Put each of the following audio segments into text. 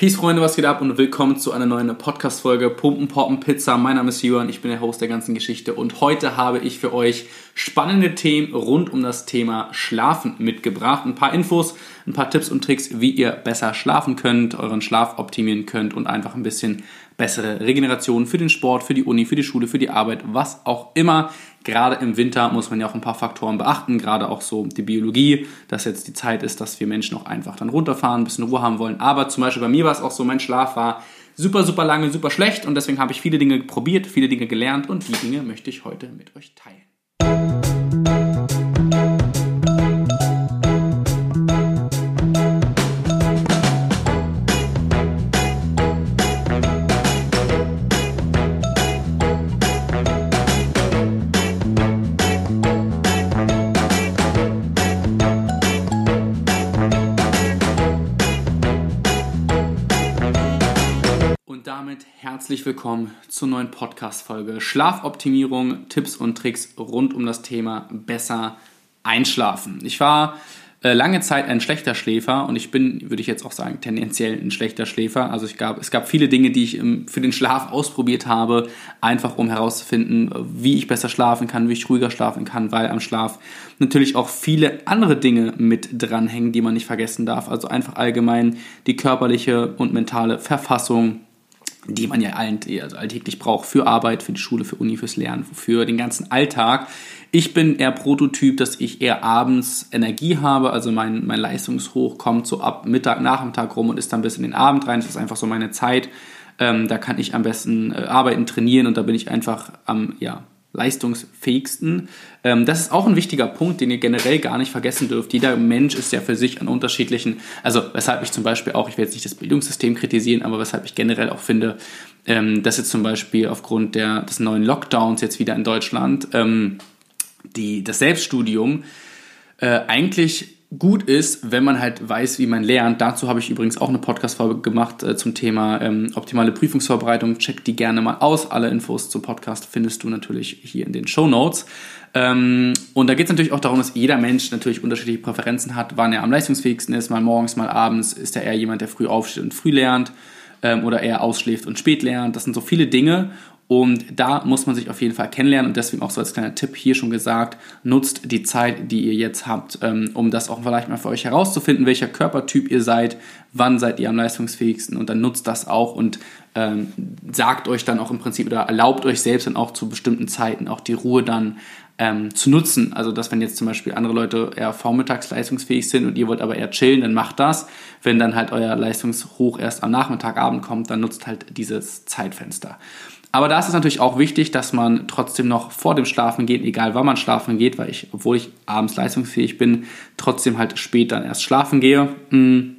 Peace, Freunde, was geht ab und willkommen zu einer neuen Podcast-Folge Pumpen, Poppen, Pizza. Mein Name ist Johann, ich bin der Host der ganzen Geschichte und heute habe ich für euch spannende Themen rund um das Thema Schlafen mitgebracht. Ein paar Infos, ein paar Tipps und Tricks, wie ihr besser schlafen könnt, euren Schlaf optimieren könnt und einfach ein bisschen bessere Regeneration für den Sport, für die Uni, für die Schule, für die Arbeit, was auch immer. Gerade im Winter muss man ja auch ein paar Faktoren beachten, gerade auch so die Biologie, dass jetzt die Zeit ist, dass wir Menschen auch einfach dann runterfahren, ein bisschen Ruhe haben wollen. Aber zum Beispiel bei mir war es auch so, mein Schlaf war super, super lange, super schlecht und deswegen habe ich viele Dinge probiert, viele Dinge gelernt und die Dinge möchte ich heute mit euch teilen. Herzlich willkommen zur neuen Podcast-Folge Schlafoptimierung, Tipps und Tricks rund um das Thema besser einschlafen. Ich war äh, lange Zeit ein schlechter Schläfer und ich bin, würde ich jetzt auch sagen, tendenziell ein schlechter Schläfer. Also ich gab, es gab viele Dinge, die ich im, für den Schlaf ausprobiert habe, einfach um herauszufinden, wie ich besser schlafen kann, wie ich ruhiger schlafen kann, weil am Schlaf natürlich auch viele andere Dinge mit dranhängen, die man nicht vergessen darf. Also einfach allgemein die körperliche und mentale Verfassung die man ja also alltäglich braucht für Arbeit, für die Schule, für Uni, fürs Lernen, für den ganzen Alltag. Ich bin eher Prototyp, dass ich eher abends Energie habe, also mein, mein Leistungshoch kommt so ab Mittag, Nachmittag rum und ist dann bis in den Abend rein. Das ist einfach so meine Zeit. Ähm, da kann ich am besten äh, arbeiten, trainieren und da bin ich einfach am, ja, leistungsfähigsten. Ähm, das ist auch ein wichtiger Punkt, den ihr generell gar nicht vergessen dürft. Jeder Mensch ist ja für sich an unterschiedlichen, also weshalb ich zum Beispiel auch, ich will jetzt nicht das Bildungssystem kritisieren, aber weshalb ich generell auch finde, ähm, dass jetzt zum Beispiel aufgrund der, des neuen Lockdowns jetzt wieder in Deutschland ähm, die, das Selbststudium äh, eigentlich gut ist, wenn man halt weiß, wie man lernt. Dazu habe ich übrigens auch eine Podcast-Folge gemacht äh, zum Thema ähm, optimale Prüfungsvorbereitung. Check die gerne mal aus. Alle Infos zum Podcast findest du natürlich hier in den Show Notes. Ähm, und da geht es natürlich auch darum, dass jeder Mensch natürlich unterschiedliche Präferenzen hat, wann er am leistungsfähigsten ist. Mal morgens, mal abends. Ist er eher jemand, der früh aufsteht und früh lernt? Ähm, oder eher ausschläft und spät lernt? Das sind so viele Dinge. Und da muss man sich auf jeden Fall kennenlernen und deswegen auch so als kleiner Tipp hier schon gesagt, nutzt die Zeit, die ihr jetzt habt, ähm, um das auch vielleicht mal für euch herauszufinden, welcher Körpertyp ihr seid, wann seid ihr am leistungsfähigsten und dann nutzt das auch und ähm, sagt euch dann auch im Prinzip oder erlaubt euch selbst dann auch zu bestimmten Zeiten auch die Ruhe dann ähm, zu nutzen. Also, dass wenn jetzt zum Beispiel andere Leute eher vormittags leistungsfähig sind und ihr wollt aber eher chillen, dann macht das. Wenn dann halt euer Leistungshoch erst am Nachmittagabend kommt, dann nutzt halt dieses Zeitfenster. Aber da ist es natürlich auch wichtig, dass man trotzdem noch vor dem Schlafen geht, egal wann man schlafen geht, weil ich, obwohl ich abends leistungsfähig bin, trotzdem halt spät dann erst schlafen gehe. Hm.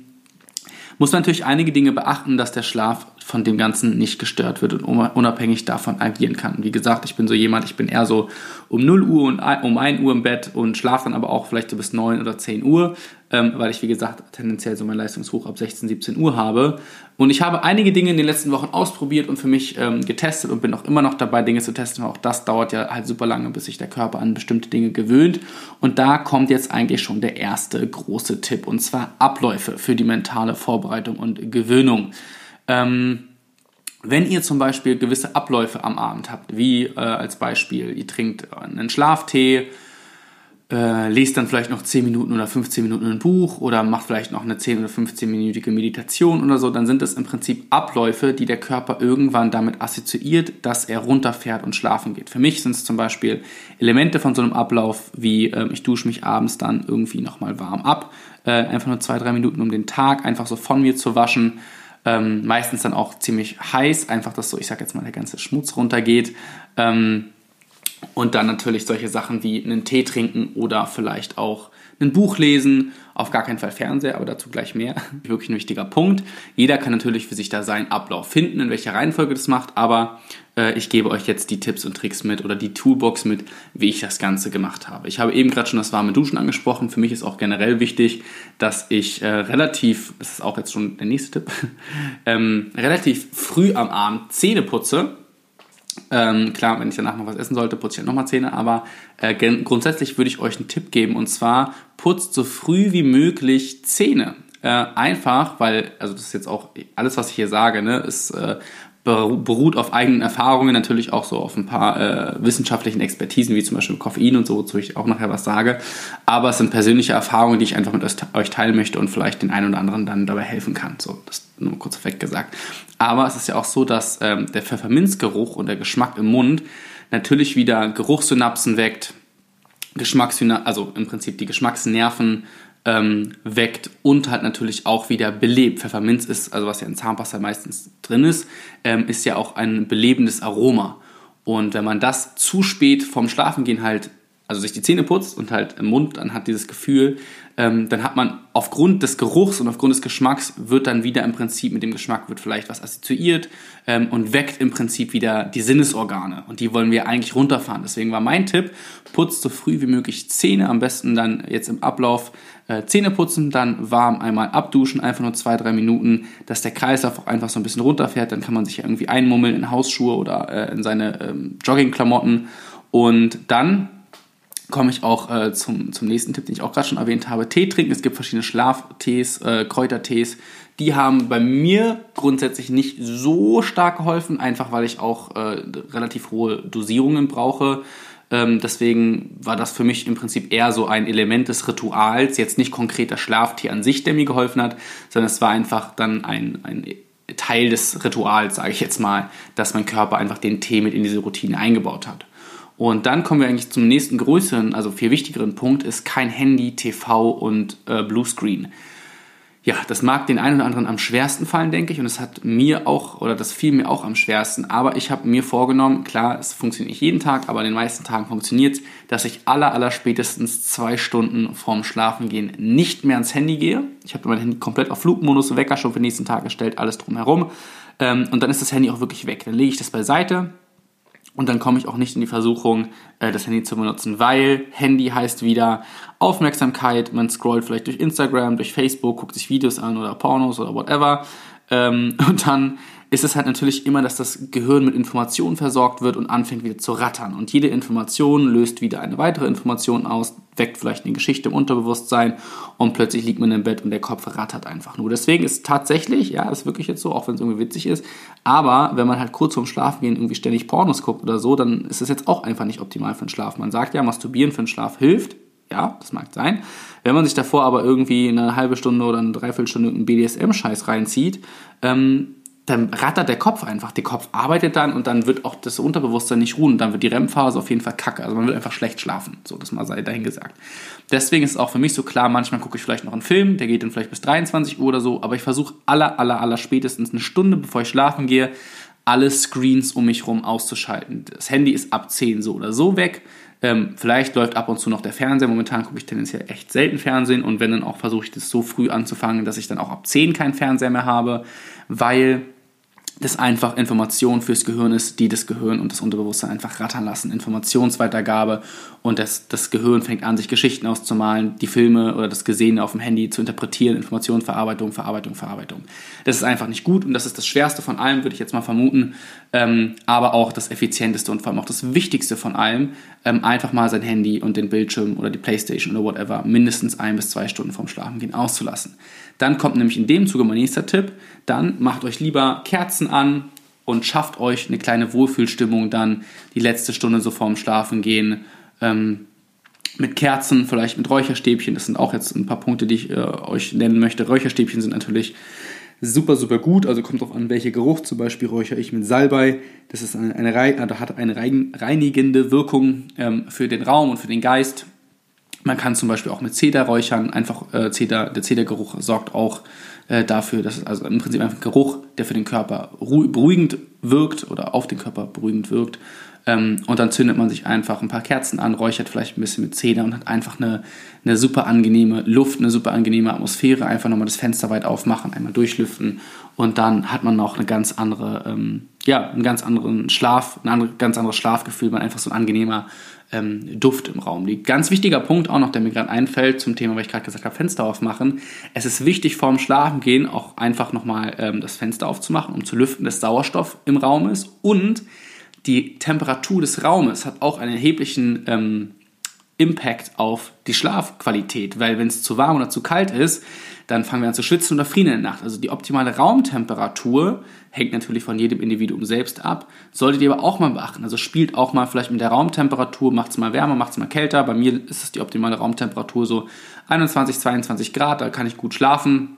Muss man natürlich einige Dinge beachten, dass der Schlaf von dem Ganzen nicht gestört wird und unabhängig davon agieren kann. Wie gesagt, ich bin so jemand, ich bin eher so um 0 Uhr und um 1 Uhr im Bett und schlafe dann aber auch vielleicht so bis 9 oder 10 Uhr, ähm, weil ich, wie gesagt, tendenziell so mein Leistungshoch ab 16, 17 Uhr habe. Und ich habe einige Dinge in den letzten Wochen ausprobiert und für mich ähm, getestet und bin auch immer noch dabei, Dinge zu testen, weil auch das dauert ja halt super lange, bis sich der Körper an bestimmte Dinge gewöhnt. Und da kommt jetzt eigentlich schon der erste große Tipp und zwar Abläufe für die mentale Vorbereitung und Gewöhnung. Ähm, wenn ihr zum Beispiel gewisse Abläufe am Abend habt, wie äh, als Beispiel, ihr trinkt einen Schlaftee, äh, lest dann vielleicht noch 10 Minuten oder 15 Minuten ein Buch oder macht vielleicht noch eine 10 oder 15-minütige Meditation oder so, dann sind es im Prinzip Abläufe, die der Körper irgendwann damit assoziiert, dass er runterfährt und schlafen geht. Für mich sind es zum Beispiel Elemente von so einem Ablauf, wie äh, ich dusche mich abends dann irgendwie nochmal warm ab, äh, einfach nur zwei, drei Minuten um den Tag einfach so von mir zu waschen ähm, meistens dann auch ziemlich heiß, einfach, dass so, ich sag jetzt mal, der ganze Schmutz runtergeht. Ähm, und dann natürlich solche Sachen wie einen Tee trinken oder vielleicht auch ein Buch lesen. Auf gar keinen Fall Fernseher, aber dazu gleich mehr. Wirklich ein wichtiger Punkt. Jeder kann natürlich für sich da seinen Ablauf finden, in welcher Reihenfolge das macht, aber äh, ich gebe euch jetzt die Tipps und Tricks mit oder die Toolbox mit, wie ich das Ganze gemacht habe. Ich habe eben gerade schon das warme Duschen angesprochen. Für mich ist auch generell wichtig, dass ich äh, relativ, das ist auch jetzt schon der nächste Tipp, ähm, relativ früh am Abend Zähne putze ähm, klar, wenn ich danach noch was essen sollte, putze ich halt nochmal Zähne, aber äh, grundsätzlich würde ich euch einen Tipp geben und zwar putzt so früh wie möglich Zähne. Äh, einfach, weil, also das ist jetzt auch alles, was ich hier sage, ne, ist äh, beruht auf eigenen Erfahrungen, natürlich auch so auf ein paar äh, wissenschaftlichen Expertisen, wie zum Beispiel Koffein und so, wozu ich auch nachher was sage. Aber es sind persönliche Erfahrungen, die ich einfach mit euch teilen möchte und vielleicht den einen oder anderen dann dabei helfen kann. So, das nur kurz weg gesagt. Aber es ist ja auch so, dass ähm, der Pfefferminzgeruch und der Geschmack im Mund natürlich wieder Geruchssynapsen weckt, Geschmackssynapsen, also im Prinzip die Geschmacksnerven ähm, weckt und halt natürlich auch wieder belebt. Pfefferminz ist, also was ja in Zahnpasta meistens drin ist, ähm, ist ja auch ein belebendes Aroma. Und wenn man das zu spät vom Schlafengehen halt, also sich die Zähne putzt und halt im Mund dann hat dieses Gefühl, ähm, dann hat man aufgrund des Geruchs und aufgrund des Geschmacks wird dann wieder im Prinzip mit dem Geschmack wird vielleicht was assoziiert ähm, und weckt im Prinzip wieder die Sinnesorgane. Und die wollen wir eigentlich runterfahren. Deswegen war mein Tipp, putzt so früh wie möglich Zähne, am besten dann jetzt im Ablauf äh, Zähne putzen, dann warm einmal abduschen, einfach nur zwei, drei Minuten, dass der Kreislauf auch einfach so ein bisschen runterfährt, dann kann man sich irgendwie einmummeln in Hausschuhe oder äh, in seine ähm, Joggingklamotten. Und dann komme ich auch äh, zum, zum nächsten Tipp, den ich auch gerade schon erwähnt habe. Tee trinken. Es gibt verschiedene Schlaftees, äh, Kräutertees. Die haben bei mir grundsätzlich nicht so stark geholfen, einfach weil ich auch äh, relativ hohe Dosierungen brauche. Ähm, deswegen war das für mich im Prinzip eher so ein Element des Rituals, jetzt nicht konkret der Schlaftee an sich, der mir geholfen hat, sondern es war einfach dann ein, ein Teil des Rituals, sage ich jetzt mal, dass mein Körper einfach den Tee mit in diese Routine eingebaut hat. Und dann kommen wir eigentlich zum nächsten größeren, also viel wichtigeren Punkt, ist kein Handy, TV und äh, Bluescreen. Ja, das mag den einen oder anderen am schwersten fallen, denke ich, und es hat mir auch, oder das fiel mir auch am schwersten, aber ich habe mir vorgenommen, klar, es funktioniert nicht jeden Tag, aber an den meisten Tagen funktioniert es, dass ich aller, aller spätestens zwei Stunden vorm Schlafengehen nicht mehr ans Handy gehe. Ich habe mein Handy komplett auf Flugmodus, Wecker schon für den nächsten Tag gestellt, alles drumherum. Ähm, und dann ist das Handy auch wirklich weg. Dann lege ich das beiseite, und dann komme ich auch nicht in die Versuchung, äh, das Handy zu benutzen, weil Handy heißt wieder Aufmerksamkeit. Man scrollt vielleicht durch Instagram, durch Facebook, guckt sich Videos an oder Pornos oder whatever. Ähm, und dann ist es halt natürlich immer, dass das Gehirn mit Informationen versorgt wird und anfängt wieder zu rattern. Und jede Information löst wieder eine weitere Information aus, weckt vielleicht eine Geschichte im Unterbewusstsein und plötzlich liegt man im Bett und der Kopf rattert einfach nur. Deswegen ist tatsächlich, ja, ist wirklich jetzt so, auch wenn es irgendwie witzig ist, aber wenn man halt kurz vorm Schlafengehen irgendwie ständig Pornos guckt oder so, dann ist es jetzt auch einfach nicht optimal für den Schlaf. Man sagt ja, Masturbieren für den Schlaf hilft, ja, das mag sein. Wenn man sich davor aber irgendwie eine halbe Stunde oder eine Dreiviertelstunde einen BDSM-Scheiß reinzieht, ähm, dann rattert der Kopf einfach. Der Kopf arbeitet dann und dann wird auch das Unterbewusstsein nicht ruhen. Dann wird die REM-Phase auf jeden Fall kacke. Also man wird einfach schlecht schlafen. So, das mal sei dahin gesagt. Deswegen ist es auch für mich so klar, manchmal gucke ich vielleicht noch einen Film, der geht dann vielleicht bis 23 Uhr oder so, aber ich versuche aller, aller, aller spätestens eine Stunde, bevor ich schlafen gehe, alle Screens um mich herum auszuschalten. Das Handy ist ab 10 so oder so weg. Ähm, vielleicht läuft ab und zu noch der Fernseher. Momentan gucke ich tendenziell echt selten Fernsehen und wenn dann auch versuche ich das so früh anzufangen, dass ich dann auch ab 10 keinen Fernseher mehr habe, weil das einfach Information fürs Gehirn ist, die das Gehirn und das Unterbewusstsein einfach rattern lassen. Informationsweitergabe und das, das Gehirn fängt an, sich Geschichten auszumalen, die Filme oder das Gesehene auf dem Handy zu interpretieren, Informationsverarbeitung, Verarbeitung, Verarbeitung. Das ist einfach nicht gut und das ist das Schwerste von allem, würde ich jetzt mal vermuten, ähm, aber auch das Effizienteste und vor allem auch das Wichtigste von allem, ähm, einfach mal sein Handy und den Bildschirm oder die Playstation oder whatever mindestens ein bis zwei Stunden vorm Schlafengehen auszulassen. Dann kommt nämlich in dem Zuge mein nächster Tipp, dann macht euch lieber Kerzen an und schafft euch eine kleine Wohlfühlstimmung dann die letzte Stunde so vorm Schlafengehen ähm, mit Kerzen, vielleicht mit Räucherstäbchen. Das sind auch jetzt ein paar Punkte, die ich äh, euch nennen möchte. Räucherstäbchen sind natürlich super, super gut. Also kommt darauf an, welcher Geruch. Zum Beispiel räuchere ich mit Salbei. Das ist eine, eine, also hat eine reinigende Wirkung ähm, für den Raum und für den Geist. Man kann zum Beispiel auch mit Zeder räuchern. Einfach äh, Zeder, der Zedergeruch sorgt auch äh, dafür, dass es also im Prinzip einfach ein Geruch, der für den Körper beruhigend wirkt oder auf den Körper beruhigend wirkt. Ähm, und dann zündet man sich einfach ein paar Kerzen an, räuchert vielleicht ein bisschen mit Zeder und hat einfach eine, eine super angenehme Luft, eine super angenehme Atmosphäre. Einfach nochmal das Fenster weit aufmachen, einmal durchlüften und dann hat man noch eine ganz andere, ähm, ja, einen ganz anderen Schlaf, ein andere, ganz anderes Schlafgefühl, man einfach so ein angenehmer ähm, Duft im Raum liegt. Ganz wichtiger Punkt auch noch, der mir gerade einfällt zum Thema, weil ich gerade gesagt habe, Fenster aufmachen. Es ist wichtig vorm Schlafengehen auch einfach nochmal ähm, das Fenster aufzumachen, um zu lüften, dass Sauerstoff im Raum ist und die Temperatur des Raumes hat auch einen erheblichen ähm, Impact auf die Schlafqualität, weil wenn es zu warm oder zu kalt ist, dann fangen wir an zu schwitzen oder frieren in der Nacht. Also die optimale Raumtemperatur hängt natürlich von jedem Individuum selbst ab, solltet ihr aber auch mal beachten. Also spielt auch mal vielleicht mit der Raumtemperatur, macht es mal wärmer, macht es mal kälter. Bei mir ist es die optimale Raumtemperatur so 21, 22 Grad, da kann ich gut schlafen.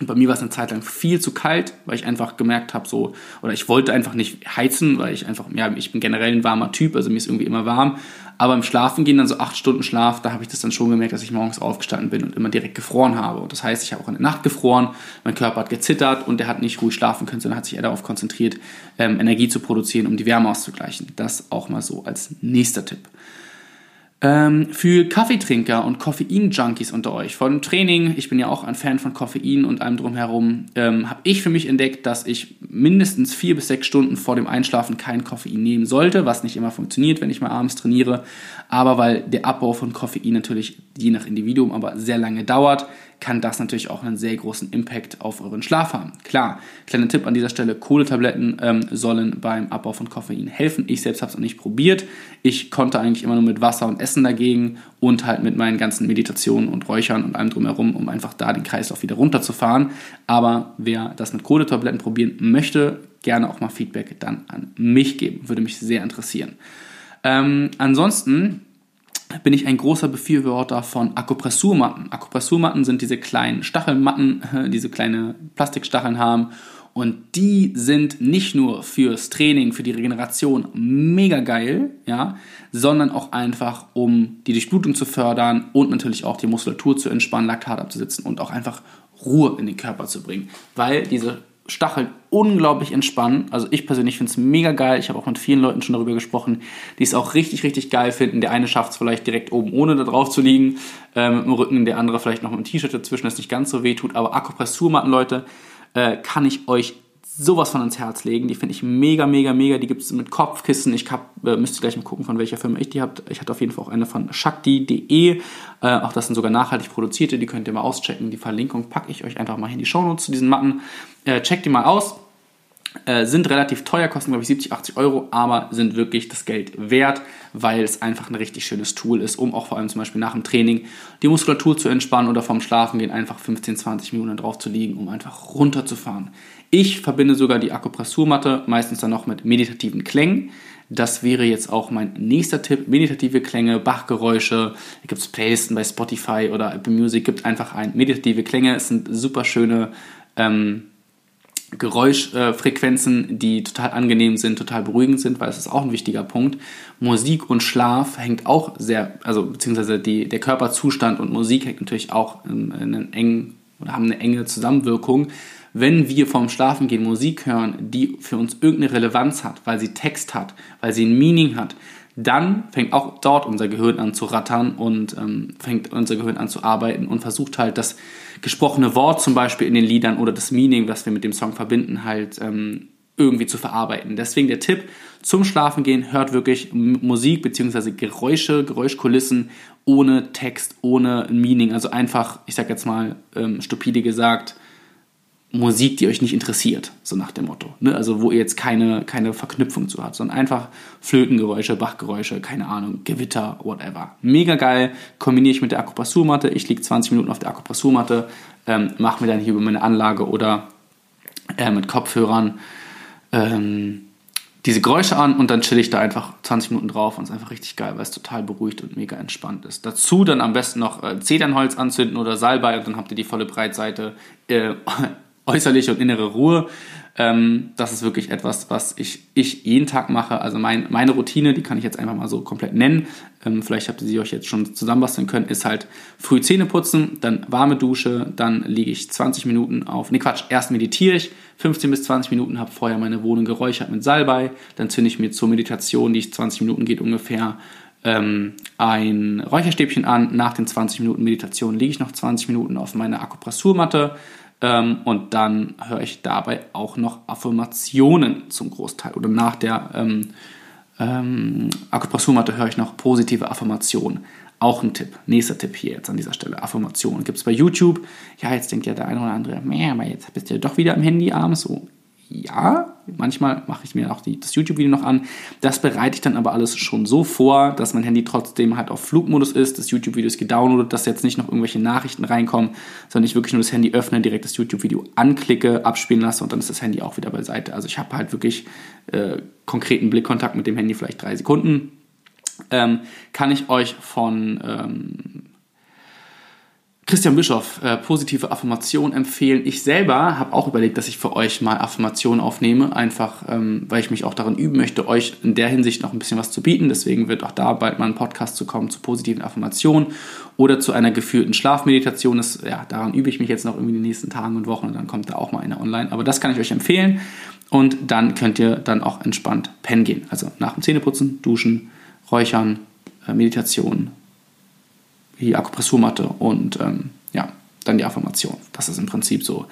Und bei mir war es eine Zeit lang viel zu kalt, weil ich einfach gemerkt habe, so, oder ich wollte einfach nicht heizen, weil ich einfach, ja, ich bin generell ein warmer Typ, also mir ist irgendwie immer warm. Aber im Schlafen gehen dann so acht Stunden Schlaf, da habe ich das dann schon gemerkt, dass ich morgens aufgestanden bin und immer direkt gefroren habe. Und das heißt, ich habe auch in der Nacht gefroren, mein Körper hat gezittert und der hat nicht ruhig schlafen können, sondern hat sich eher darauf konzentriert, ähm, Energie zu produzieren, um die Wärme auszugleichen. Das auch mal so als nächster Tipp. Ähm, für Kaffeetrinker und Koffein-Junkies unter euch von Training, ich bin ja auch ein Fan von Koffein und allem drumherum, ähm, habe ich für mich entdeckt, dass ich mindestens vier bis sechs Stunden vor dem Einschlafen kein Koffein nehmen sollte, was nicht immer funktioniert, wenn ich mal abends trainiere, aber weil der Abbau von Koffein natürlich je nach Individuum aber sehr lange dauert, kann das natürlich auch einen sehr großen Impact auf euren Schlaf haben. Klar, kleiner Tipp an dieser Stelle, Kohletabletten ähm, sollen beim Abbau von Koffein helfen. Ich selbst habe es noch nicht probiert. Ich konnte eigentlich immer nur mit Wasser und Essen dagegen und halt mit meinen ganzen Meditationen und Räuchern und allem drumherum, um einfach da den Kreislauf wieder runterzufahren. Aber wer das mit Kohletabletten probieren möchte, gerne auch mal Feedback dann an mich geben. Würde mich sehr interessieren. Ähm, ansonsten bin ich ein großer Befürworter von Akupressurmatten. Akupressurmatten sind diese kleinen Stachelmatten, diese kleine Plastikstacheln haben und die sind nicht nur fürs Training, für die Regeneration mega geil, ja, sondern auch einfach, um die Durchblutung zu fördern und natürlich auch die Muskulatur zu entspannen, Laktat abzusetzen und auch einfach Ruhe in den Körper zu bringen. Weil diese Stacheln unglaublich entspannen. Also ich persönlich finde es mega geil. Ich habe auch mit vielen Leuten schon darüber gesprochen, die es auch richtig, richtig geil finden. Der eine schafft es vielleicht direkt oben, ohne da drauf zu liegen, äh, mit dem Rücken. Der andere vielleicht noch mit dem T-Shirt dazwischen, das nicht ganz so weh tut. Aber Akupressurmatten, Leute, äh, kann ich euch sowas von ans Herz legen. Die finde ich mega, mega, mega. Die gibt es mit Kopfkissen. Ich hab, äh, müsst gleich mal gucken, von welcher Firma ich die habe. Ich hatte auf jeden Fall auch eine von Shakti.de. Äh, auch das sind sogar nachhaltig produzierte. Die könnt ihr mal auschecken. Die Verlinkung packe ich euch einfach mal in die Shownotes zu diesen Matten. Äh, checkt die mal aus. Äh, sind relativ teuer, kosten glaube ich 70, 80 Euro, aber sind wirklich das Geld wert, weil es einfach ein richtig schönes Tool ist, um auch vor allem zum Beispiel nach dem Training die Muskulatur zu entspannen oder vorm Schlafen gehen einfach 15, 20 Minuten drauf zu liegen, um einfach runterzufahren. Ich verbinde sogar die Akupressurmatte meistens dann noch mit meditativen Klängen. Das wäre jetzt auch mein nächster Tipp. Meditative Klänge, Bachgeräusche. Da gibt es Playlisten bei Spotify oder Apple Music. Gibt einfach ein. Meditative Klänge. Es sind super schöne ähm, Geräuschfrequenzen, die total angenehm sind, total beruhigend sind, weil es ist auch ein wichtiger Punkt. Musik und Schlaf hängt auch sehr, also beziehungsweise die, der Körperzustand und Musik hängt natürlich auch in, in einen engen oder haben eine enge Zusammenwirkung wenn wir vorm Schlafengehen Musik hören, die für uns irgendeine Relevanz hat, weil sie Text hat, weil sie ein Meaning hat, dann fängt auch dort unser Gehirn an zu rattern und ähm, fängt unser Gehirn an zu arbeiten und versucht halt das gesprochene Wort zum Beispiel in den Liedern oder das Meaning, was wir mit dem Song verbinden, halt ähm, irgendwie zu verarbeiten. Deswegen der Tipp zum Schlafengehen, hört wirklich Musik bzw. Geräusche, Geräuschkulissen ohne Text, ohne Meaning. Also einfach, ich sag jetzt mal ähm, stupide gesagt, Musik, die euch nicht interessiert, so nach dem Motto. Ne? Also wo ihr jetzt keine, keine Verknüpfung zu habt, sondern einfach Flötengeräusche, Bachgeräusche, keine Ahnung, Gewitter, whatever. Mega geil, kombiniere ich mit der Akupressurmatte. Ich liege 20 Minuten auf der Akupressurmatte, ähm, mache mir dann hier über meine Anlage oder äh, mit Kopfhörern ähm, diese Geräusche an und dann chill ich da einfach 20 Minuten drauf und es ist einfach richtig geil, weil es total beruhigt und mega entspannt ist. Dazu dann am besten noch äh, Zedernholz anzünden oder Salbei und dann habt ihr die volle Breitseite äh, äußerliche und innere Ruhe. Ähm, das ist wirklich etwas, was ich, ich jeden Tag mache. Also mein, meine Routine, die kann ich jetzt einfach mal so komplett nennen. Ähm, vielleicht habt ihr sie euch jetzt schon zusammenbasteln können, ist halt früh Zähne putzen, dann warme Dusche, dann liege ich 20 Minuten auf, ne Quatsch, erst meditiere ich, 15 bis 20 Minuten, habe vorher meine Wohnung geräuchert mit Salbei, dann zünde ich mir zur Meditation, die 20 Minuten geht ungefähr, ähm, ein Räucherstäbchen an. Nach den 20 Minuten Meditation liege ich noch 20 Minuten auf meiner Akupressurmatte, ähm, und dann höre ich dabei auch noch Affirmationen zum Großteil. Oder nach der ähm, ähm, Akupressurmatte höre ich noch positive Affirmationen. Auch ein Tipp. Nächster Tipp hier jetzt an dieser Stelle. Affirmationen gibt es bei YouTube. Ja, jetzt denkt ja der eine oder andere, mehr, aber jetzt bist du ja doch wieder am Handy abends. So, ja, Manchmal mache ich mir auch die, das YouTube-Video noch an. Das bereite ich dann aber alles schon so vor, dass mein Handy trotzdem halt auf Flugmodus ist. Das YouTube-Video ist gedownloadet, dass jetzt nicht noch irgendwelche Nachrichten reinkommen, sondern ich wirklich nur das Handy öffne, direkt das YouTube-Video anklicke, abspielen lasse und dann ist das Handy auch wieder beiseite. Also ich habe halt wirklich äh, konkreten Blickkontakt mit dem Handy, vielleicht drei Sekunden. Ähm, kann ich euch von ähm, Christian Bischoff, äh, positive Affirmation empfehlen. Ich selber habe auch überlegt, dass ich für euch mal Affirmationen aufnehme, einfach ähm, weil ich mich auch darin üben möchte, euch in der Hinsicht noch ein bisschen was zu bieten. Deswegen wird auch da bald mal ein Podcast zu kommen zu positiven Affirmationen oder zu einer geführten Schlafmeditation. Das, ja, daran übe ich mich jetzt noch irgendwie in den nächsten Tagen und Wochen und dann kommt da auch mal eine online. Aber das kann ich euch empfehlen und dann könnt ihr dann auch entspannt pennen gehen. Also nach dem Zähneputzen, Duschen, Räuchern, äh, Meditation, die Akupressurmatte und ähm, ja, dann die Affirmation. Das ist im Prinzip so,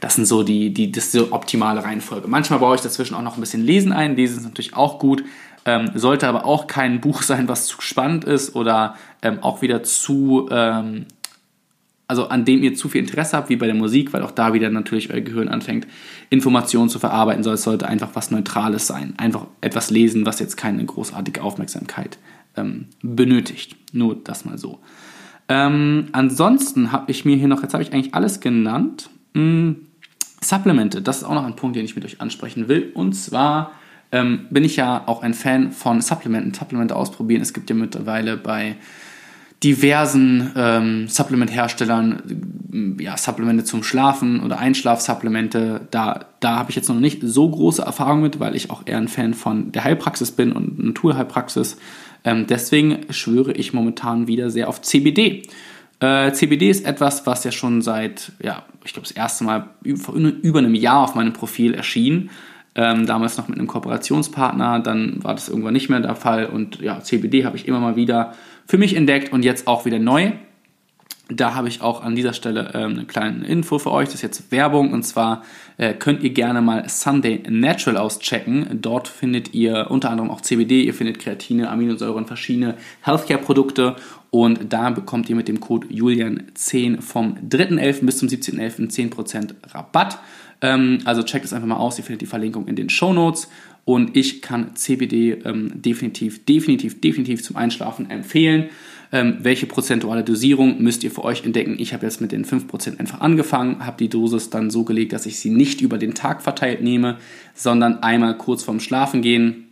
das sind so die, die, das ist die optimale Reihenfolge. Manchmal baue ich dazwischen auch noch ein bisschen Lesen ein. Lesen ist natürlich auch gut, ähm, sollte aber auch kein Buch sein, was zu spannend ist oder ähm, auch wieder zu, ähm, also an dem ihr zu viel Interesse habt, wie bei der Musik, weil auch da wieder natürlich euer Gehirn anfängt, Informationen zu verarbeiten soll. Es sollte einfach was Neutrales sein. Einfach etwas lesen, was jetzt keine großartige Aufmerksamkeit ähm, benötigt. Nur das mal so. Ähm, ansonsten habe ich mir hier noch, jetzt habe ich eigentlich alles genannt. Hm, Supplemente, das ist auch noch ein Punkt, den ich mit euch ansprechen will. Und zwar ähm, bin ich ja auch ein Fan von Supplementen, Supplemente ausprobieren. Es gibt ja mittlerweile bei diversen ähm, Supplement-Herstellern ja, Supplemente zum Schlafen oder Einschlafsupplemente. Da, da habe ich jetzt noch nicht so große Erfahrung mit, weil ich auch eher ein Fan von der Heilpraxis bin und Naturheilpraxis. Ähm, deswegen schwöre ich momentan wieder sehr auf CBD. Äh, CBD ist etwas, was ja schon seit, ja, ich glaube, das erste Mal vor über einem Jahr auf meinem Profil erschien. Ähm, damals noch mit einem Kooperationspartner, dann war das irgendwann nicht mehr der Fall und ja, CBD habe ich immer mal wieder für mich entdeckt und jetzt auch wieder neu. Da habe ich auch an dieser Stelle ähm, eine kleine Info für euch. Das ist jetzt Werbung und zwar äh, könnt ihr gerne mal Sunday Natural auschecken. Dort findet ihr unter anderem auch CBD, ihr findet Kreatine, Aminosäuren, verschiedene Healthcare-Produkte und da bekommt ihr mit dem Code Julian10 vom 3.11. bis zum 17.11. 10% Rabatt. Ähm, also checkt es einfach mal aus, ihr findet die Verlinkung in den Show Notes und ich kann CBD ähm, definitiv, definitiv, definitiv zum Einschlafen empfehlen. Ähm, welche prozentuale Dosierung müsst ihr für euch entdecken? Ich habe jetzt mit den 5% einfach angefangen, habe die Dosis dann so gelegt, dass ich sie nicht über den Tag verteilt nehme, sondern einmal kurz vorm Schlafengehen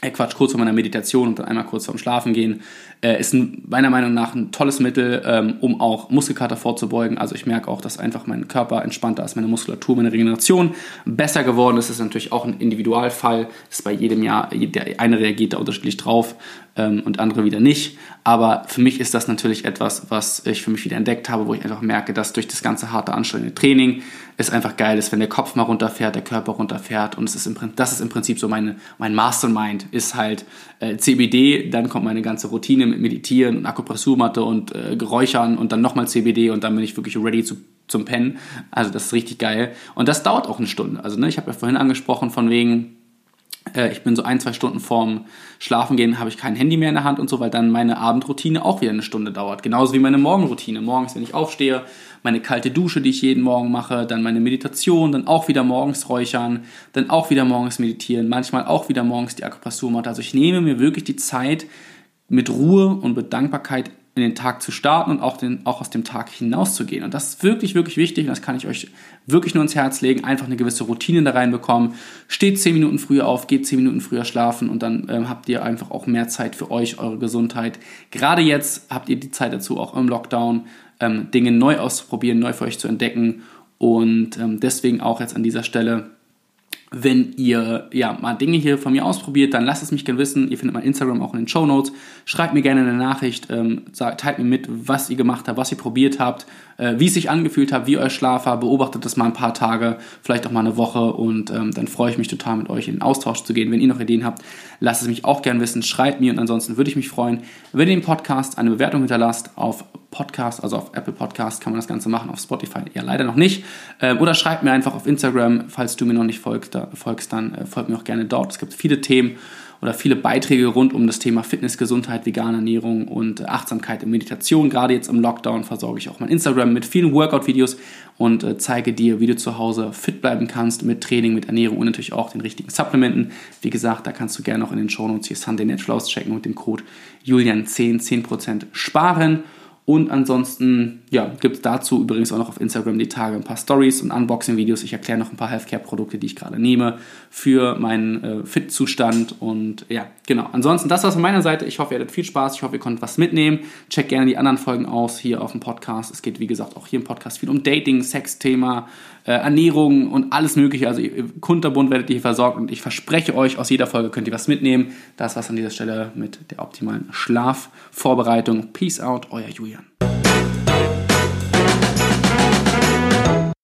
äh, Quatsch, kurz vor meiner Meditation und dann einmal kurz vorm Schlafen gehen, äh, ist ein, meiner Meinung nach ein tolles Mittel, ähm, um auch Muskelkater vorzubeugen. Also ich merke auch, dass einfach mein Körper entspannter ist, meine Muskulatur, meine Regeneration besser geworden ist. Das ist natürlich auch ein Individualfall. Das ist bei jedem Jahr, der eine reagiert da unterschiedlich drauf ähm, und andere wieder nicht. Aber für mich ist das natürlich etwas, was ich für mich wieder entdeckt habe, wo ich einfach merke, dass durch das ganze harte, anstrengende Training es einfach geil ist, wenn der Kopf mal runterfährt, der Körper runterfährt. Und es ist im, das ist im Prinzip so meine, mein Mastermind, ist halt äh, CBD, dann kommt meine ganze Routine mit Meditieren und Akupressurmatte und äh, Geräuchern und dann nochmal CBD und dann bin ich wirklich ready zu, zum Pennen. Also das ist richtig geil. Und das dauert auch eine Stunde. Also ne, ich habe ja vorhin angesprochen von wegen, äh, ich bin so ein, zwei Stunden vorm Schlafengehen, habe ich kein Handy mehr in der Hand und so, weil dann meine Abendroutine auch wieder eine Stunde dauert. Genauso wie meine Morgenroutine. Morgens, wenn ich aufstehe, meine kalte Dusche, die ich jeden Morgen mache, dann meine Meditation, dann auch wieder morgens räuchern, dann auch wieder morgens meditieren, manchmal auch wieder morgens die Akupressurmatte. Also ich nehme mir wirklich die Zeit, mit Ruhe und mit Dankbarkeit in den Tag zu starten und auch, den, auch aus dem Tag hinauszugehen. Und das ist wirklich, wirklich wichtig und das kann ich euch wirklich nur ins Herz legen. Einfach eine gewisse Routine da reinbekommen. Steht zehn Minuten früher auf, geht zehn Minuten früher schlafen und dann ähm, habt ihr einfach auch mehr Zeit für euch, eure Gesundheit. Gerade jetzt habt ihr die Zeit dazu, auch im Lockdown, ähm, Dinge neu auszuprobieren, neu für euch zu entdecken. Und ähm, deswegen auch jetzt an dieser Stelle wenn ihr ja mal Dinge hier von mir ausprobiert, dann lasst es mich gerne wissen. Ihr findet mein Instagram auch in den Show Notes. Schreibt mir gerne eine Nachricht, ähm, teilt mir mit, was ihr gemacht habt, was ihr probiert habt, äh, wie es sich angefühlt hat, wie euer Schlaf war. Beobachtet das mal ein paar Tage, vielleicht auch mal eine Woche und ähm, dann freue ich mich total mit euch in den Austausch zu gehen. Wenn ihr noch Ideen habt, lasst es mich auch gerne wissen. Schreibt mir und ansonsten würde ich mich freuen, wenn ihr dem Podcast eine Bewertung hinterlasst auf Podcast, also auf Apple Podcast kann man das Ganze machen, auf Spotify ja leider noch nicht. Ähm, oder schreibt mir einfach auf Instagram, falls du mir noch nicht folgst, da, folgst dann äh, folgt mir auch gerne dort. Es gibt viele Themen oder viele Beiträge rund um das Thema Fitness, Gesundheit, vegane Ernährung und Achtsamkeit und Meditation. Gerade jetzt im Lockdown versorge ich auch mein Instagram mit vielen Workout-Videos und äh, zeige dir, wie du zu Hause fit bleiben kannst mit Training, mit Ernährung und natürlich auch den richtigen Supplementen. Wie gesagt, da kannst du gerne auch in den Shownotes hier Sunday Natural auschecken und dem Code Julian10 10% sparen. Und ansonsten ja, gibt es dazu übrigens auch noch auf Instagram die Tage ein paar Stories und Unboxing-Videos. Ich erkläre noch ein paar Healthcare-Produkte, die ich gerade nehme für meinen äh, Fit-Zustand. Und ja, genau. Ansonsten, das war's von meiner Seite. Ich hoffe, ihr hattet viel Spaß. Ich hoffe, ihr konntet was mitnehmen. Checkt gerne die anderen Folgen aus hier auf dem Podcast. Es geht, wie gesagt, auch hier im Podcast viel um Dating, Sex-Thema, Ernährung und alles Mögliche. Also kunterbunt werdet ihr hier versorgt und ich verspreche euch, aus jeder Folge könnt ihr was mitnehmen. Das war's an dieser Stelle mit der optimalen Schlafvorbereitung. Peace out, euer Julian.